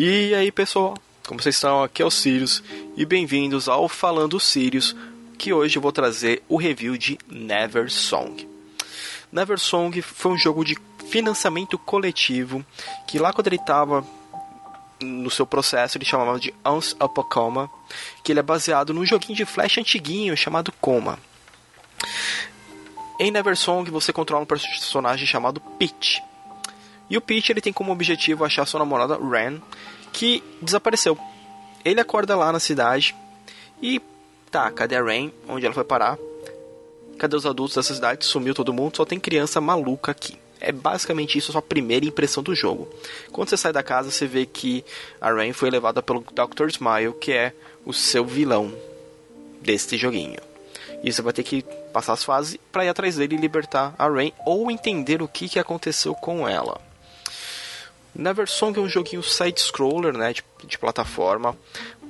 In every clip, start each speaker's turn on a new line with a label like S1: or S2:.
S1: E aí pessoal, como vocês estão? Aqui é o Sirius e bem-vindos ao Falando Sirius, que hoje eu vou trazer o review de Never Song. Never Song foi um jogo de financiamento coletivo que lá quando ele estava no seu processo ele chamava de Uns Up a Coma, que ele é baseado num joguinho de flash antiguinho chamado Coma. Em Never Song você controla um personagem chamado Peach. E o Peach ele tem como objetivo achar sua namorada Ren, que desapareceu. Ele acorda lá na cidade e tá, cadê a Rain? Onde ela foi parar? Cadê os adultos dessa cidade? Sumiu todo mundo, só tem criança maluca aqui. É basicamente isso a sua primeira impressão do jogo. Quando você sai da casa, você vê que a Rain foi levada pelo Dr. Smile, que é o seu vilão deste joguinho. E você vai ter que passar as fases para ir atrás dele e libertar a Rain ou entender o que, que aconteceu com ela. Neversong é um joguinho side-scroller, né, de, de plataforma.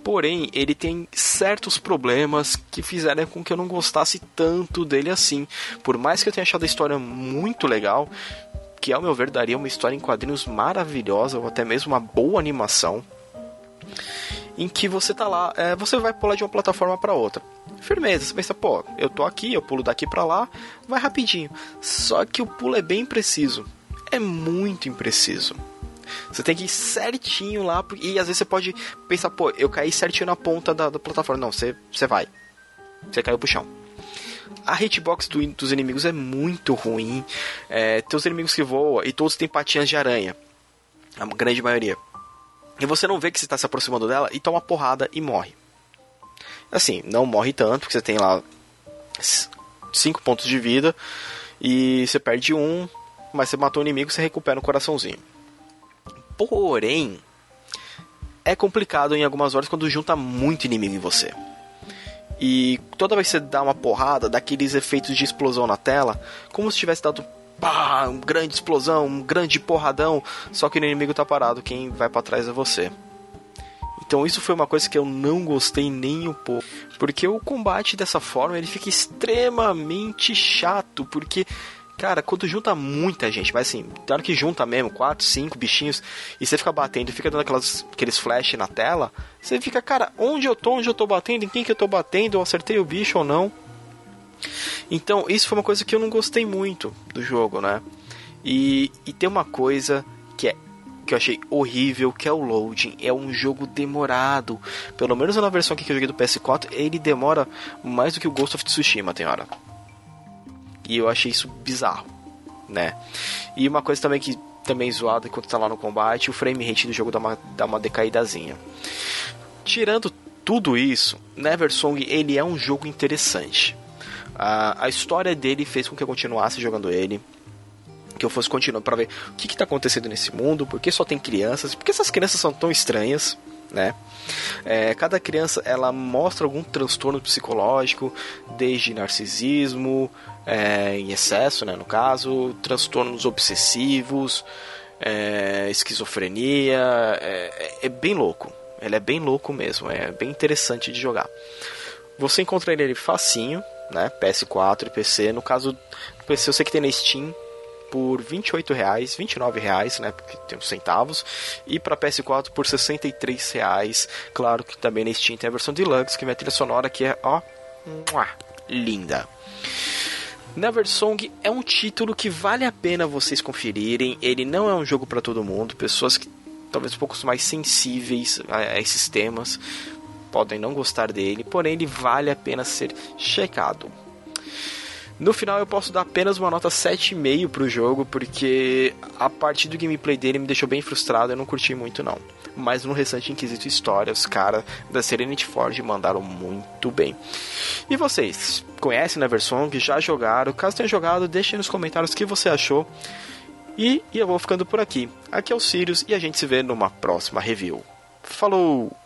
S1: Porém, ele tem certos problemas que fizeram com que eu não gostasse tanto dele assim. Por mais que eu tenha achado a história muito legal, que ao meu ver daria uma história em quadrinhos maravilhosa, ou até mesmo uma boa animação, em que você tá lá, é, você vai pular de uma plataforma para outra. Firmeza, você pensa, pô, eu tô aqui, eu pulo daqui para lá, vai rapidinho. Só que o pulo é bem preciso. É muito impreciso. Você tem que ir certinho lá, e às vezes você pode pensar, pô, eu caí certinho na ponta da, da plataforma. Não, você, você vai. Você caiu pro chão. A hitbox do, dos inimigos é muito ruim. É, tem os inimigos que voam e todos têm patinhas de aranha. A grande maioria. E você não vê que você está se aproximando dela e toma porrada e morre. Assim, não morre tanto, porque você tem lá 5 pontos de vida e você perde um, mas você matou o inimigo, você recupera um coraçãozinho. Porém, é complicado em algumas horas quando junta muito inimigo em você. E toda vez que você dá uma porrada, dá aqueles efeitos de explosão na tela, como se tivesse dado pá, uma grande explosão, um grande porradão, só que o inimigo tá parado, quem vai para trás é você. Então isso foi uma coisa que eu não gostei nem um pouco, porque o combate dessa forma ele fica extremamente chato, porque Cara, quando junta muita gente, mas assim, hora que junta mesmo, quatro, cinco bichinhos, e você fica batendo e fica dando aquelas, aqueles flash na tela, você fica, cara, onde eu tô, onde eu tô batendo, em quem que eu tô batendo, eu acertei o bicho ou não. Então, isso foi uma coisa que eu não gostei muito do jogo, né? E, e tem uma coisa que é que eu achei horrível, que é o loading. É um jogo demorado. Pelo menos na versão que eu joguei do PS4, ele demora mais do que o Ghost of Tsushima, tem hora. E eu achei isso bizarro, né? E uma coisa também que também zoada quando tá lá no combate, o frame rate do jogo dá uma, dá uma decaídazinha. Tirando tudo isso, Neversong ele é um jogo interessante. A, a história dele fez com que eu continuasse jogando ele que eu fosse continuando para ver o que está acontecendo nesse mundo, por que só tem crianças, por que essas crianças são tão estranhas, né? É, cada criança ela mostra algum transtorno psicológico, desde narcisismo é, em excesso, né, no caso, transtornos obsessivos, é, esquizofrenia, é, é, bem louco. Ele é bem louco mesmo, é bem interessante de jogar. Você encontra ele facinho, né, PS4 e PC. No caso PC eu sei que tem na Steam por 28 reais, 29 reais, né, porque tem os centavos, e para PS4 por 63 reais. Claro que também na Steam tem a versão deluxe, que é a trilha sonora que é ó, linda. Neversong é um título que vale a pena vocês conferirem. Ele não é um jogo para todo mundo. Pessoas que talvez um pouco mais sensíveis a esses temas podem não gostar dele, porém ele vale a pena ser checado. No final eu posso dar apenas uma nota 7,5 pro jogo, porque a partir do gameplay dele me deixou bem frustrado, eu não curti muito não. Mas no restante Inquisito História, os caras da Serenity Forge mandaram muito bem. E vocês, conhecem Neversong? Já jogaram? Caso tenha jogado, deixem nos comentários o que você achou. E, e eu vou ficando por aqui. Aqui é o Sirius e a gente se vê numa próxima review. Falou!